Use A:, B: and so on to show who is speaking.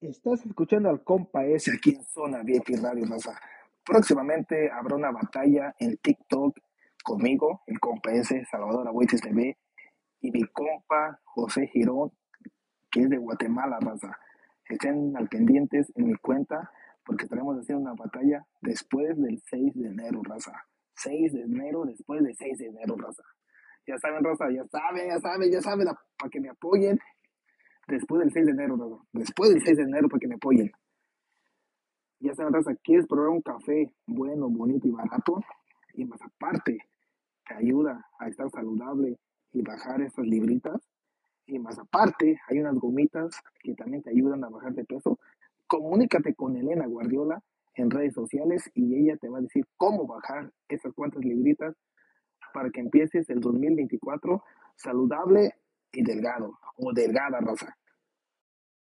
A: Estás escuchando al compa ese aquí en Zona VIP Radio Raza. Próximamente habrá una batalla en TikTok conmigo, el compa ese, Salvador Agüites TV, y mi compa José Girón, que es de Guatemala, Raza. Estén al pendientes en mi cuenta porque estaremos haciendo una batalla después del 6 de enero, Raza. 6 de enero, después del 6 de enero, Raza. Ya saben, Raza, ya saben, ya saben, ya saben, para que me apoyen después del 6 de enero, Raza. Después del 6 de enero para que me apoyen. Ya saben, Raza, quieres probar un café bueno, bonito y barato. Y más aparte, te ayuda a estar saludable y bajar esas libritas. Y más aparte, hay unas gomitas que también te ayudan a bajar de peso. Comunícate con Elena Guardiola en redes sociales y ella te va a decir cómo bajar esas cuantas libritas para que empieces el 2024 saludable y delgado o delgada, Rosa.